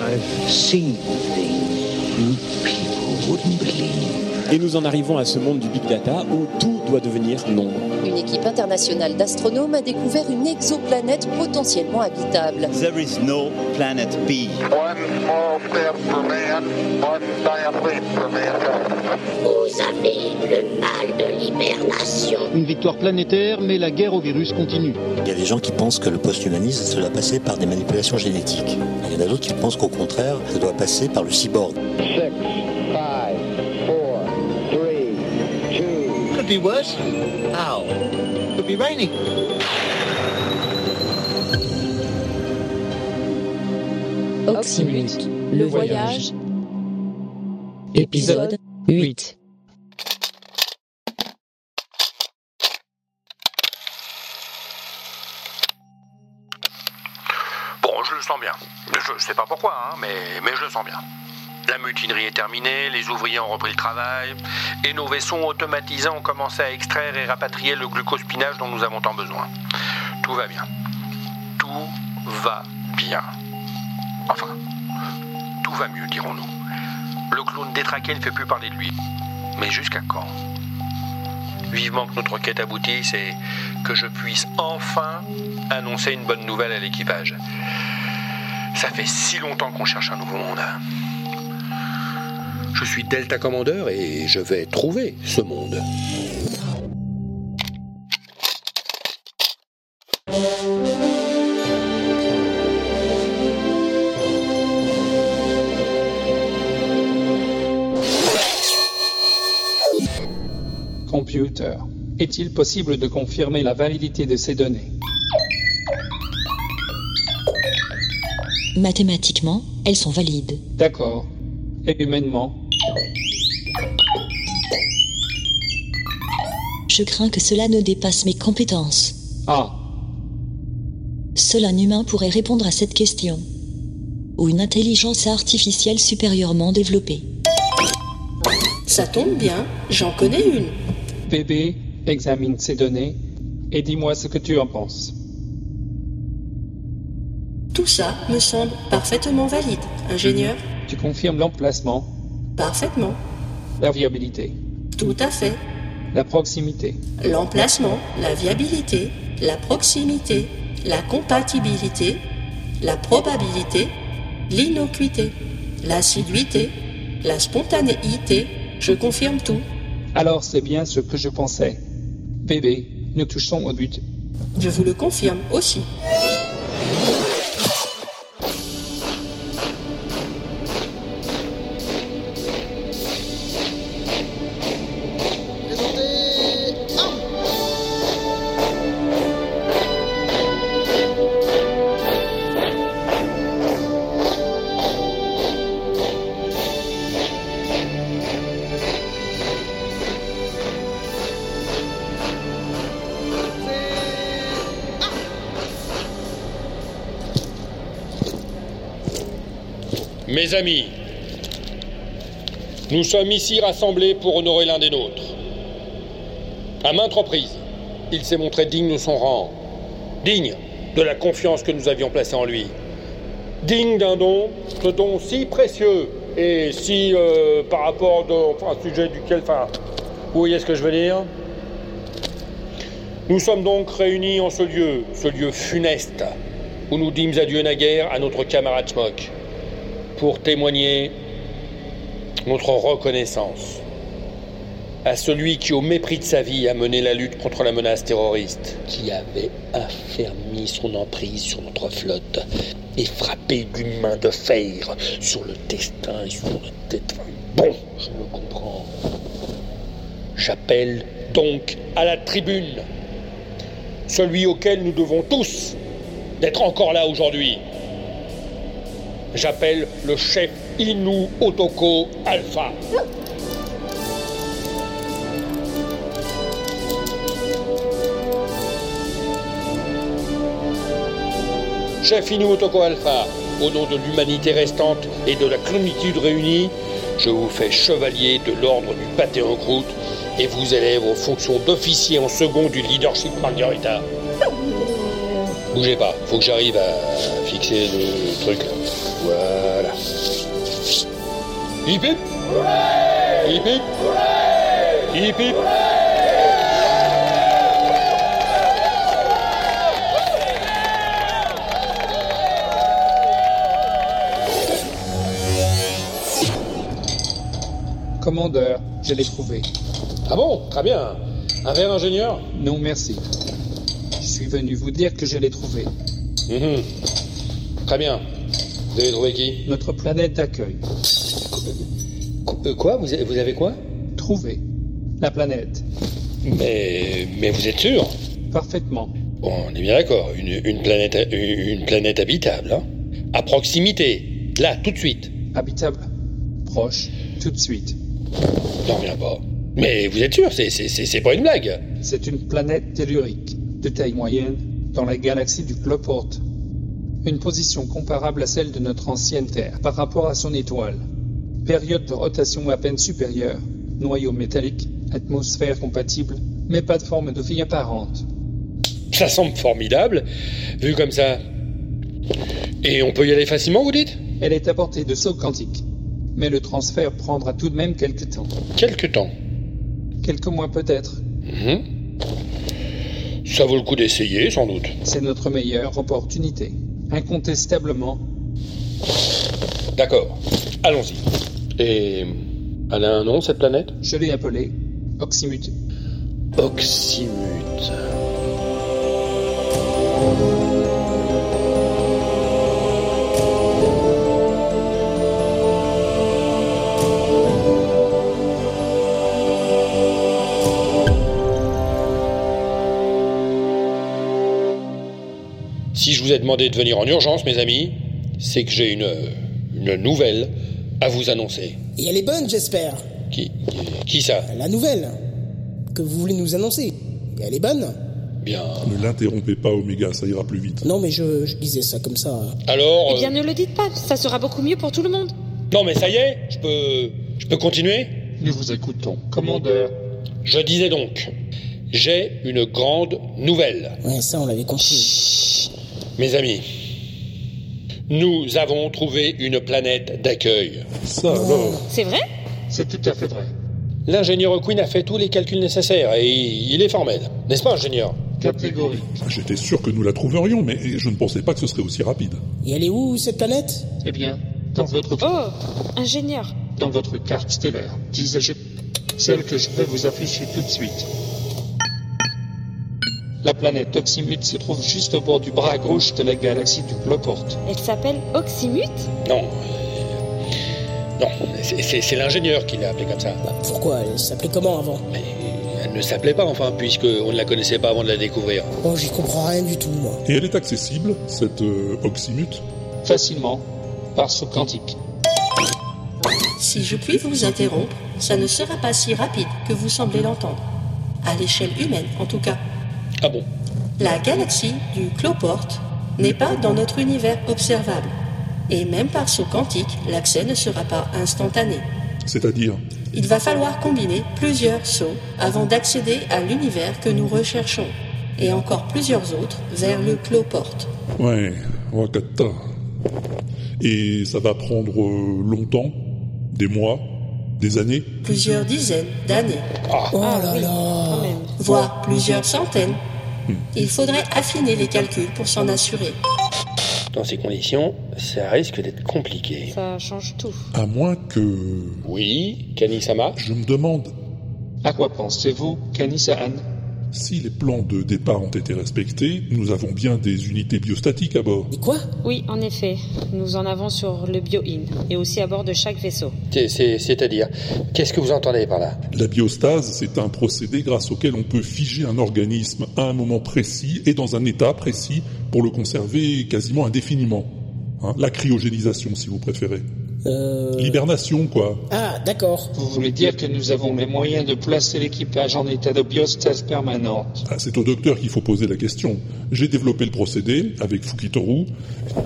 I've seen things you people wouldn't believe. Et nous en arrivons à ce monde du big data où tout doit devenir nombre. Une équipe internationale d'astronomes a découvert une exoplanète potentiellement habitable. There is no planet B. One small step for man, one giant leap for mankind. Vous avez le mal de l'hibernation. Une victoire planétaire, mais la guerre au virus continue. Il y a des gens qui pensent que le post-humanisme, ça doit passer par des manipulations génétiques. Il y en a d'autres qui pensent qu'au contraire, ça doit passer par le cyborg. Six, Could be worse? How? Could be raining. Oxymute, le voyage. Épisode 8. Bon, je le sens bien. Je sais pas pourquoi, hein, mais, mais je le sens bien. La mutinerie est terminée, les ouvriers ont repris le travail, et nos vaisseaux automatisés ont commencé à extraire et rapatrier le glucospinage dont nous avons tant besoin. Tout va bien. Tout va bien. Enfin, tout va mieux, dirons-nous. Le clone détraqué ne fait plus parler de lui. Mais jusqu'à quand? Vivement que notre quête aboutisse et que je puisse enfin annoncer une bonne nouvelle à l'équipage. Ça fait si longtemps qu'on cherche un nouveau monde. Je suis Delta Commander et je vais trouver ce monde. Computer. Est-il possible de confirmer la validité de ces données? Mathématiquement, elles sont valides. D'accord. Et humainement? Je crains que cela ne dépasse mes compétences. Ah, Seul un humain pourrait répondre à cette question. Ou une intelligence artificielle supérieurement développée. Ça tombe bien, j'en connais une. bébé, examine ces données et dis-moi ce que tu en penses. Tout ça me semble parfaitement valide. Ingénieur Tu confirmes l'emplacement, Parfaitement. la viabilité, Tout à fait. la proximité, L'emplacement, la viabilité, la proximité, la compatibilité, la probabilité, l'innocuité, l'assiduité, la spontanéité. Je confirme tout. Alors c'est bien ce que je pensais. Bébé, nous touchons au but. Je vous le confirme aussi. Mes amis, nous sommes ici rassemblés pour honorer l'un des nôtres. À maintes reprises, il s'est montré digne de son rang, digne de la confiance que nous avions placée en lui, digne d'un don, ce don si précieux et si euh, par rapport enfin, un sujet duquel, enfin, vous voyez ce que je veux dire Nous sommes donc réunis en ce lieu, ce lieu funeste, où nous dîmes adieu naguère à notre camarade Schmock pour témoigner notre reconnaissance à celui qui, au mépris de sa vie, a mené la lutte contre la menace terroriste, qui avait affermi son emprise sur notre flotte et frappé d'une main de fer sur le destin et sur le tête. Bon, je le comprends. J'appelle donc à la tribune celui auquel nous devons tous d'être encore là aujourd'hui. J'appelle le chef Inu Otoko Alpha. Chef Inu Otoko Alpha, au nom de l'humanité restante et de la clonitude réunie, je vous fais chevalier de l'ordre du pâté en croûte et vous élève aux fonctions d'officier en second du leadership Margarita. Bougez pas, faut que j'arrive à fixer le truc. Voilà. Hip hip Hip hip Hip hip Commandeur, je l'ai trouvé. Ah bon? Très bien. Un verre ingénieur Non, merci. Je suis venu vous dire que je l'ai trouvé. Mhm. Très bien. Vous avez trouvé qui Notre planète d'accueil. Euh, Quoi vous avez, vous avez quoi? Trouvé. La planète. Mais, mais vous êtes sûr? Parfaitement. Bon, on est bien d'accord. Une, une planète, une planète habitable, hein À proximité. Là, tout de suite. Habitable. Proche. Tout de suite. J'en reviens pas. Mais vous êtes sûr C'est, c'est, c'est, c'est pas une blague C'est une planète tellurique, de taille moyenne, dans la galaxie du Cloporte. Une position comparable à celle de notre ancienne Terre par rapport à son étoile. Période de rotation à peine supérieure, noyau métallique, atmosphère compatible, mais pas de forme de vie apparente. Ça semble formidable, vu comme ça. Et on peut y aller facilement, vous dites? Elle est à portée de saut quantique, mais le transfert prendra tout de même quelques temps. Quelque temps. Quelques mois peut-être. Mhm. Ça vaut le coup d'essayer, sans doute. C'est notre meilleure opportunité. Incontestablement. D'accord. Allons-y. Et elle a un nom, cette planète? Je l'ai appelée Oxymute. Oxymute. Si je vous ai demandé de venir en urgence, mes amis, c'est que j'ai une, une nouvelle à vous annoncer. Et elle est bonne, j'espère. Qui, qui, qui ça La nouvelle que vous voulez nous annoncer. Et elle est bonne Bien. Ne l'interrompez pas, Oméga, ça ira plus vite. Non, mais je, je disais ça comme ça. Alors. Eh bien, ne le dites pas, ça sera beaucoup mieux pour tout le monde. Non, mais ça y est, je peux, je peux continuer? Nous vous écoutons, commandeur. Je disais donc, j'ai une grande nouvelle. Ouais, ça, on l'avait compris. Mes amis, nous avons trouvé une planète d'accueil. Ça alors C'est vrai? C'est tout à fait vrai. L'ingénieur Quinn a fait tous les calculs nécessaires et il est formel. N'est-ce pas, ingénieur? Catégorique. J'étais sûr que nous la trouverions, mais je ne pensais pas que ce serait aussi rapide. Et elle est où, cette planète? Eh bien, dans votre... Oh Ingénieur Dans votre carte stellaire, disais-je. Celle que je vais vous afficher tout de suite. La planète Oxymute se trouve juste au bord du bras gauche de la galaxie du Cloporte. Elle s'appelle Oxymute Non. Non, c'est- l'ingénieur qui l'a appelée comme ça. Bah, pourquoi? Elle s'appelait comment avant? Mais elle ne s'appelait pas, enfin, puisqu'on ne la connaissait pas avant de la découvrir. Oh, j'y comprends rien du tout, moi. Et elle est accessible, cette euh, Oxymute Facilement, par saut quantique. Si je puis vous interrompre, ça ne sera pas si rapide que vous semblez l'entendre. À l'échelle humaine, en tout cas. Ah bon La galaxie du Cloporte n'est pas dans notre univers observable. Et même par saut quantique, l'accès ne sera pas instantané. C'est-à-dire Il va falloir combiner plusieurs sauts avant d'accéder à l'univers que nous recherchons, et encore plusieurs autres vers le Cloporte. Ouais, Wakata. Et ça va prendre euh, longtemps? Des mois? Des années? Plusieurs dizaines d'années, Oh Ah là oui, là même. voire plusieurs centaines. Il faudrait affiner les calculs pour s'en assurer. Dans ces conditions, ça risque d'être compliqué. Ça change tout. À moins que... Oui, Kanisama? Je me demande À quoi pensez-vous, Kanisaan si les plans de départ ont été respectés, nous avons bien des unités biostatiques à bord. Et quoi? Oui, en effet. Nous en avons sur le Bio-In et aussi à bord de chaque vaisseau. C'est- c'est- C'est-à-dire, qu'est-ce que vous entendez par là? La biostase, c'est un procédé grâce auquel on peut figer un organisme à un moment précis et dans un état précis pour le conserver quasiment indéfiniment. Hein, la cryogénisation, si vous préférez. Euh... L'hibernation, quoi. Ah, d'accord. Vous voulez dire que nous avons les moyens de placer l'équipage en état de biostase permanente Ah, c'est au docteur qu'il faut poser la question. J'ai développé le procédé avec Fukitoru.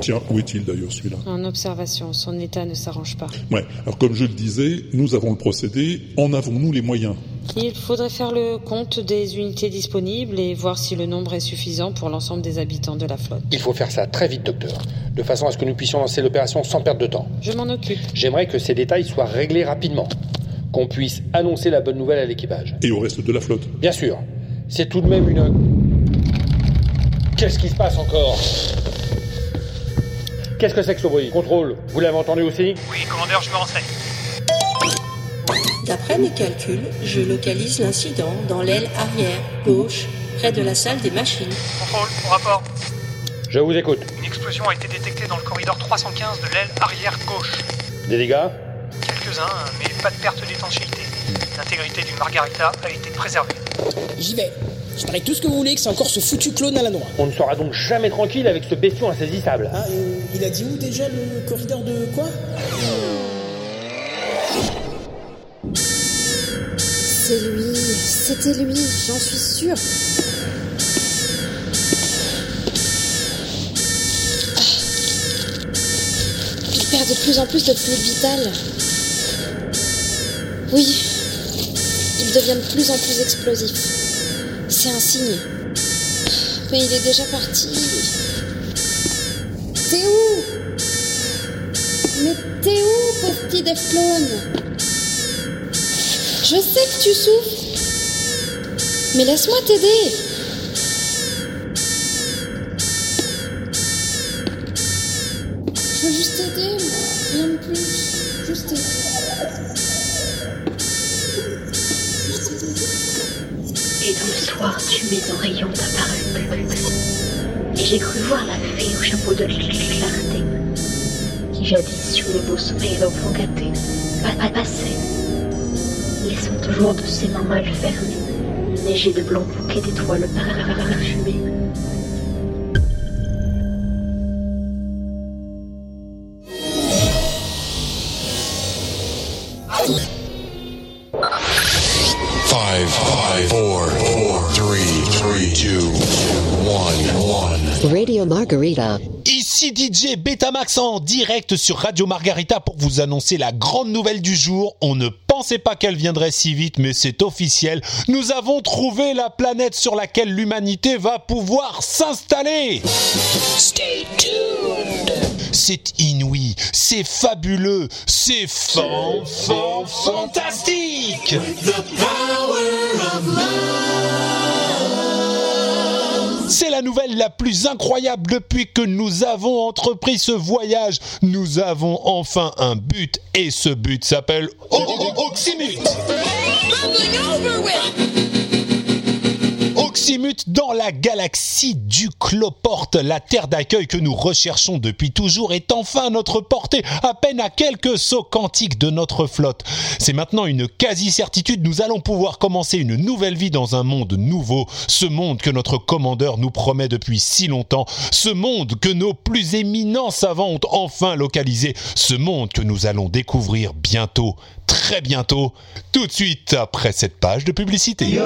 Tiens, où est-il d'ailleurs celui-là? En observation, son état ne s'arrange pas. Ouais, alors comme je le disais, nous avons le procédé, en avons-nous les moyens? Il faudrait faire le compte des unités disponibles et voir si le nombre est suffisant pour l'ensemble des habitants de la flotte. Il faut faire ça très vite, docteur, de façon à ce que nous puissions lancer l'opération sans perdre de temps. Je m'en occupe. J'aimerais que ces détails soient réglés rapidement, qu'on puisse annoncer la bonne nouvelle à l'équipage. Et au reste de la flotte Bien sûr, c'est tout de même une... Qu'est-ce qui se passe encore? Qu'est-ce que c'est que ce bruit? Contrôle, vous l'avez entendu aussi? Oui, commandeur, je me renseigne. D'après mes calculs, je localise l'incident dans l'aile arrière, gauche, près de la salle des machines. Contrôle, au rapport. Je vous écoute. Une explosion a été détectée dans le corridor 315 de l'aile arrière gauche. Des dégâts Quelques-uns, mais pas de perte d'étanchéité. L'intégrité du Margarita a été préservée. J'y vais. Je parie tout ce que vous voulez que c'est encore ce foutu clone à la noix. On ne sera donc jamais tranquille avec ce bestiau insaisissable. Ah, euh, il a dit où déjà le corridor de quoi? C'est lui, c'était lui, j'en suis sûre. Il perd de plus en plus de fluide vital. Oui, il devient de plus en plus explosif. C'est un signe. Mais il est déjà parti. T'es où? Mais t'es où, petit Deflone Je sais que tu souffres. Mais laisse-moi t'aider. Je veux juste t'aider. Rien de plus. Juste t'aider. Et dans le soir, tu mes oreillons apparus. Et j'ai cru voir la fée au chapeau de clarté, qui jadis sur les beaux sourires d'enfants gâtés, pas passait, laissant toujours de ses mains mal fermées, neiger de blancs bouquets d'étoiles parfumées. Five, five, four, four, three, three, two, one, one. Radio Margarita. Ici DJ Betamax en direct sur Radio Margarita pour vous annoncer la grande nouvelle du jour. On ne pensait pas qu'elle viendrait si vite, mais c'est officiel. Nous avons trouvé la planète sur laquelle l'humanité va pouvoir s'installer. Stay tuned. C'est inouï, c'est fabuleux, c'est fan, fan, fantastique. C'est la nouvelle la plus incroyable depuis que nous avons entrepris ce voyage. Nous avons enfin un but et ce but s'appelle Oxymute. Dans la galaxie du Cloporte, la terre d'accueil que nous recherchons depuis toujours est enfin à notre portée, à peine à quelques sauts quantiques de notre flotte. C'est maintenant une quasi-certitude, nous allons pouvoir commencer une nouvelle vie dans un monde nouveau, ce monde que notre commandeur nous promet depuis si longtemps, ce monde que nos plus éminents savants ont enfin localisé, ce monde que nous allons découvrir bientôt, très bientôt, tout de suite après cette page de publicité.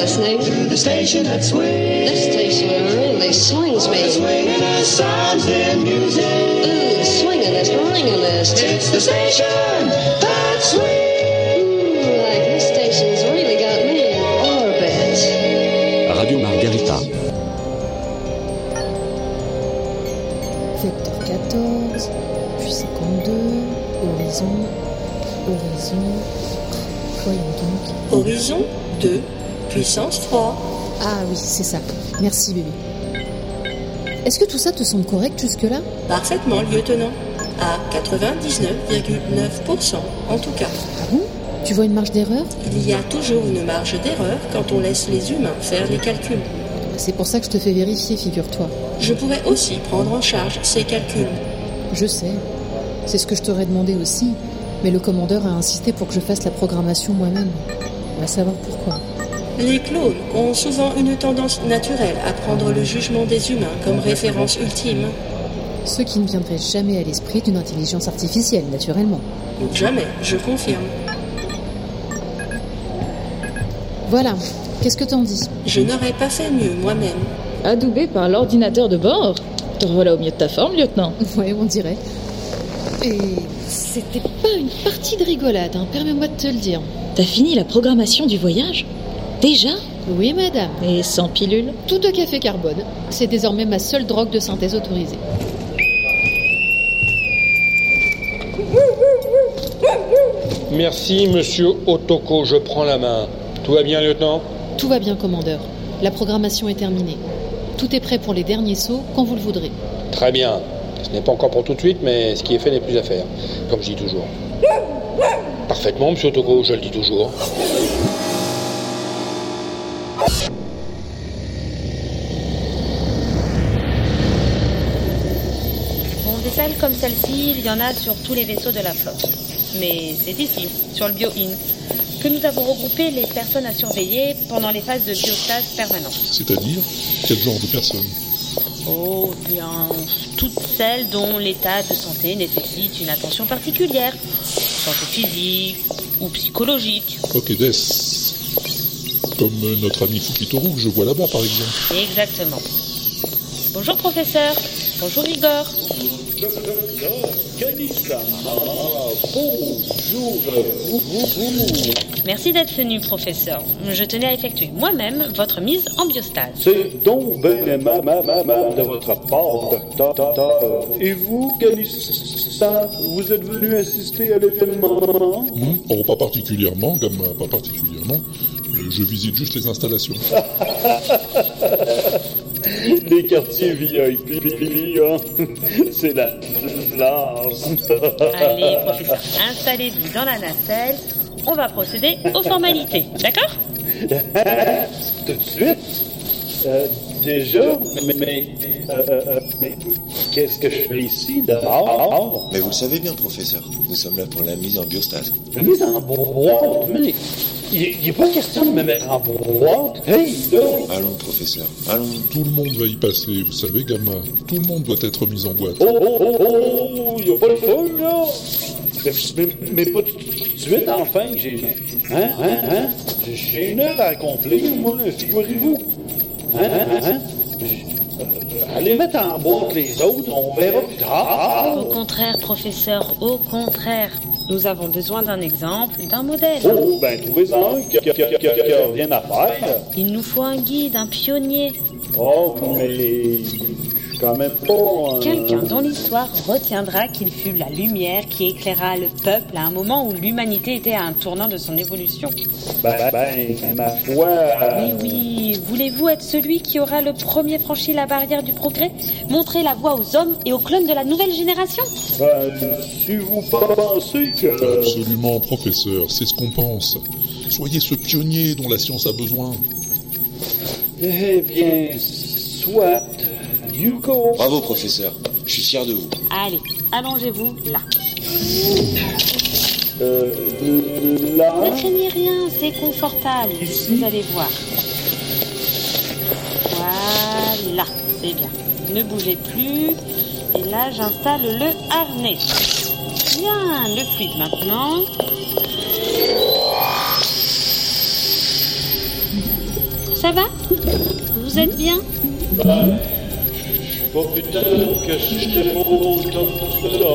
Listening? To the station that swings. This station really swings me. Swinging us sounds and music. Ooh, ringingest. It's the station that swings. Ooh, like this station's really got me in orbit. Radio Margarita. Vecteur 14, puis 52, horizon, horizon. Voyons donc. Horizon 2, puissance 3. Ah oui, c'est ça. Merci bébé. Est-ce que tout ça te semble correct jusque-là? Parfaitement, lieutenant. À 99,9% en tout cas. Ah bon? Tu vois une marge d'erreur? Il y a toujours une marge d'erreur quand on laisse les humains faire les calculs. C'est pour ça que je te fais vérifier, figure-toi. Je pourrais aussi prendre en charge ces calculs. Je sais. C'est ce que je t'aurais demandé aussi. Mais le commandeur a insisté pour que je fasse la programmation moi-même. On va savoir pourquoi. Les clones ont souvent une tendance naturelle à prendre le jugement des humains comme référence ultime. Ce qui ne viendrait jamais à l'esprit d'une intelligence artificielle, naturellement. Jamais, je confirme. Voilà. Qu'est-ce que t'en dis? Je n'aurais pas fait mieux moi-même. Adoubé par l'ordinateur de bord Te revoilà au mieux de ta forme, lieutenant. Ouais, on dirait. Et C'était pas une partie de rigolade, hein, permets-moi de te le dire. T'as fini la programmation du voyage? Déjà Oui, madame. Et sans pilule Tout de café carbone. C'est désormais ma seule drogue de synthèse autorisée. Merci, monsieur Otoko, je prends la main. Tout va bien, lieutenant? Tout va bien, commandeur. La programmation est terminée. Tout est prêt pour les derniers sauts quand vous le voudrez. Très bien. Ce n'est pas encore pour tout de suite, mais ce qui est fait n'est plus à faire, comme je dis toujours. Parfaitement, monsieur Otoko, je le dis toujours. Comme celle-ci, il y en a sur tous les vaisseaux de la flotte. Mais c'est ici, sur le Bio-In, que nous avons regroupé les personnes à surveiller pendant les phases de biostase permanente. C'est-à-dire quel genre de personnes? Oh, bien, toutes celles dont l'état de santé nécessite une attention particulière. Santé physique ou psychologique. Ok, Des. Comme notre ami Fukitoru que je vois là-bas, par exemple. Exactement. Bonjour professeur. Bonjour Igor. Merci d'être venu, professeur. Je tenais à effectuer moi-même votre mise en biostase. C'est donc bien aimable de votre part, docteur. Et vous, Kalissa, vous êtes venu assister à l'événement? Hmm? Oh, pas particulièrement, Gamma, pas particulièrement. Euh, Je visite juste les installations. Les quartiers VIP, hein. c'est la classe. Allez, professeur, installez-vous dans la nacelle. On va procéder aux formalités, d'accord? Tout de suite Euh, Déjà Mais, mais, euh, euh, mais qu'est-ce que je fais ici dehors Mais vous le savez bien, professeur. Nous sommes là pour la mise en biostase. La mise en boîte, mais il n'est pas question de me mettre en boîte. Hey, Allons, professeur, allons. Tout le monde va y passer, vous savez, Gamma. Tout le monde doit être mis en boîte. Oh, oh, oh, oh, il n'y a pas le feu, là mais, mais, mais pas tout de suite, enfin, j'ai... Hein, hein, hein J'ai une heure à accomplir, moi, figurez-vous. Hein, hein, hein Je- Allez mettre en boîte les autres, on verra plus tard. Au contraire, professeur, au contraire. Nous avons besoin d'un exemple, d'un modèle. Oh, ben, trouvez-en un qui a, rien à faire. Il nous faut un guide, un pionnier. Oh, mais quand même pas... un- Quelqu'un dont l'histoire retiendra qu'il fut la lumière qui éclaira le peuple à un moment où l'humanité était à un tournant de son évolution. Ben, ben, ma foi... Mais oui, voulez-vous être celui qui aura le premier franchi la barrière du progrès Montrer la voie aux hommes et aux clones de la nouvelle génération? Ben, si vous pensez que... Absolument, professeur, c'est ce qu'on pense. Soyez ce pionnier dont la science a besoin. Eh bien, soit... Bravo, professeur. Je suis fier de vous. Allez, allongez-vous là. Euh, là... Ne craignez rien, c'est confortable. Vous allez voir. Voilà, c'est bien. Ne bougez plus. Et là, j'installe le harnais. Bien, le fluide maintenant. Ça va? Vous êtes bien? Pas putain que content de ça.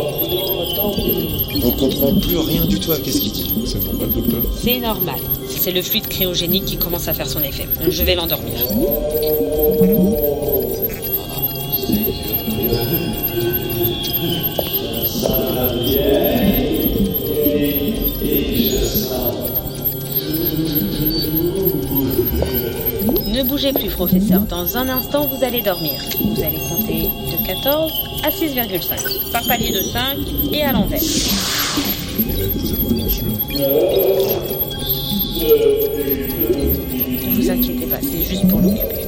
On comprend plus rien du tout à qu'est-ce qu'il dit. C'est normal, docteur C'est normal. C'est le fluide cryogénique qui commence à faire son effet. Je vais l'endormir. Ne bougez plus, professeur. Dans un instant, vous allez dormir. Vous allez compter de 14 à 6,5. Par palier de 5 et à l'envers. Vous Ne vous inquiétez pas, c'est juste pour l'occuper.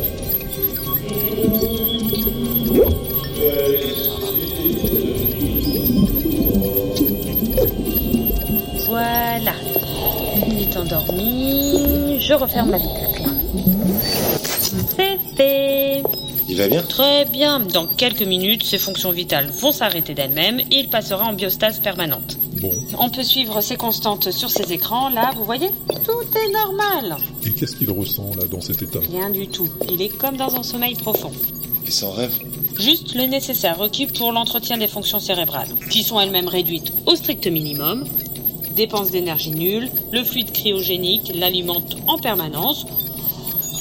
Voilà. Il est endormi. Je referme la vitre. C'est fait. Il va bien Très bien. Dans quelques minutes, ses fonctions vitales vont s'arrêter d'elles-mêmes et il passera en biostase permanente. Bon. On peut suivre ses constantes sur ces écrans. Là, vous voyez Tout est normal. Et qu'est-ce qu'il ressent, là, dans cet état? Rien du tout. Il est comme dans un sommeil profond. Et sans rêve? Juste le nécessaire requis pour l'entretien des fonctions cérébrales, qui sont elles-mêmes réduites au strict minimum. Dépenses d'énergie nulle, le fluide cryogénique l'alimente en permanence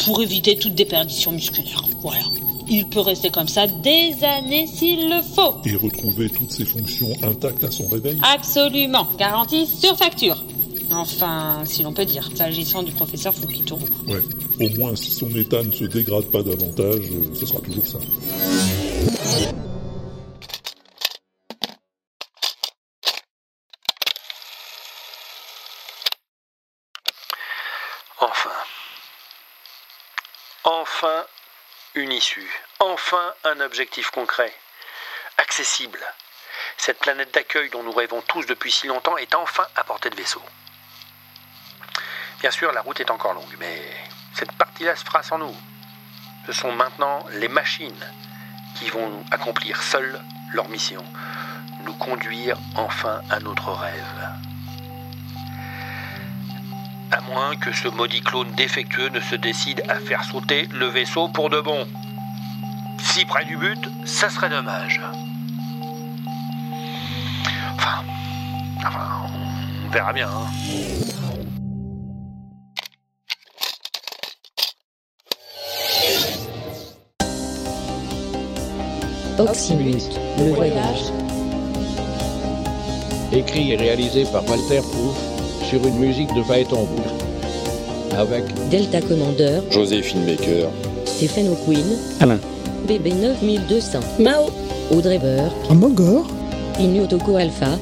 pour éviter toute déperdition musculaire. Voilà. Il peut rester comme ça des années s'il le faut. Et retrouver toutes ses fonctions intactes à son réveil Absolument. Garantie sur facture. Enfin, si l'on peut dire, s'agissant du professeur Fukitoru. Ouais. Au moins, si son état ne se dégrade pas davantage, euh, ce sera toujours ça. Enfin. Enfin une issue. Enfin un objectif concret. Accessible. Cette planète d'accueil dont nous rêvons tous depuis si longtemps est enfin à portée de vaisseau. Bien sûr, la route est encore longue, mais cette partie-là se fera sans nous. Ce sont maintenant les machines qui vont accomplir seules leur mission, nous conduire enfin à notre rêve. Moins que ce maudit clone défectueux ne se décide à faire sauter le vaisseau pour de bon. Si près du but, ça serait dommage. Enfin, enfin on verra bien. hein. Oxymute, le voyage. Écrit et réalisé par Walter Proof sur une musique de Phaéton. Avec Delta Commander, Joséphine Baker. Stephen O'Quinn, Alain. BB 9200, Mao, Audrey Burke, Amogor, Inyotoko Alpha,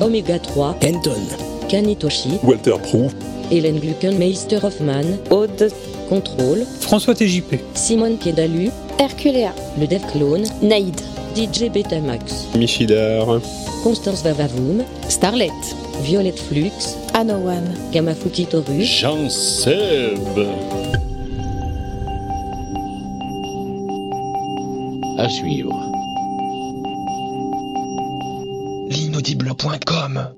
Omega 3, Kenton, Kanitoshi, Walter Proof, Hélène Gluckenmeister Hoffman, Aude, Contrôle, François TJP, Simone Piedalus, Herculea, le Dev Clone, Naïd, DJ Betamax, Michidar. Constance Vavavoum, Starlet, Violette Flux, Anowan, Gamafuki Toru, Jean Seb. à suivre. L'inaudible.com